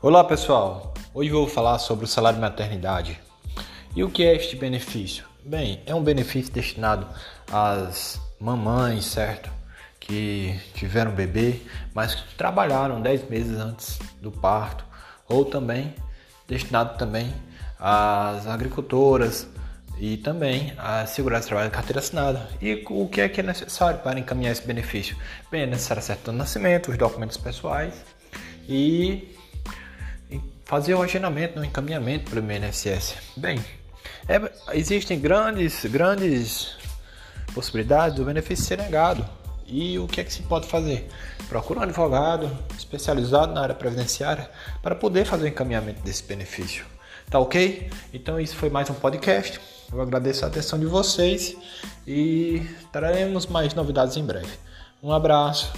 Olá pessoal, hoje vou falar sobre o salário de maternidade. E o que é este benefício? Bem, é um benefício destinado às mamães, certo? Que tiveram bebê, mas que trabalharam 10 meses antes do parto, ou também destinado também às agricultoras e também às segurança de trabalho carteira assinada. E o que é que é necessário para encaminhar esse benefício? Bem, é necessário certo nascimento, os documentos pessoais e fazer o agendamento, o encaminhamento pelo INSS. Bem, é, existem grandes, grandes possibilidades do benefício ser negado. E o que é que se pode fazer? Procura um advogado especializado na área previdenciária para poder fazer o encaminhamento desse benefício. Tá ok? Então isso foi mais um podcast. Eu agradeço a atenção de vocês e traremos mais novidades em breve. Um abraço.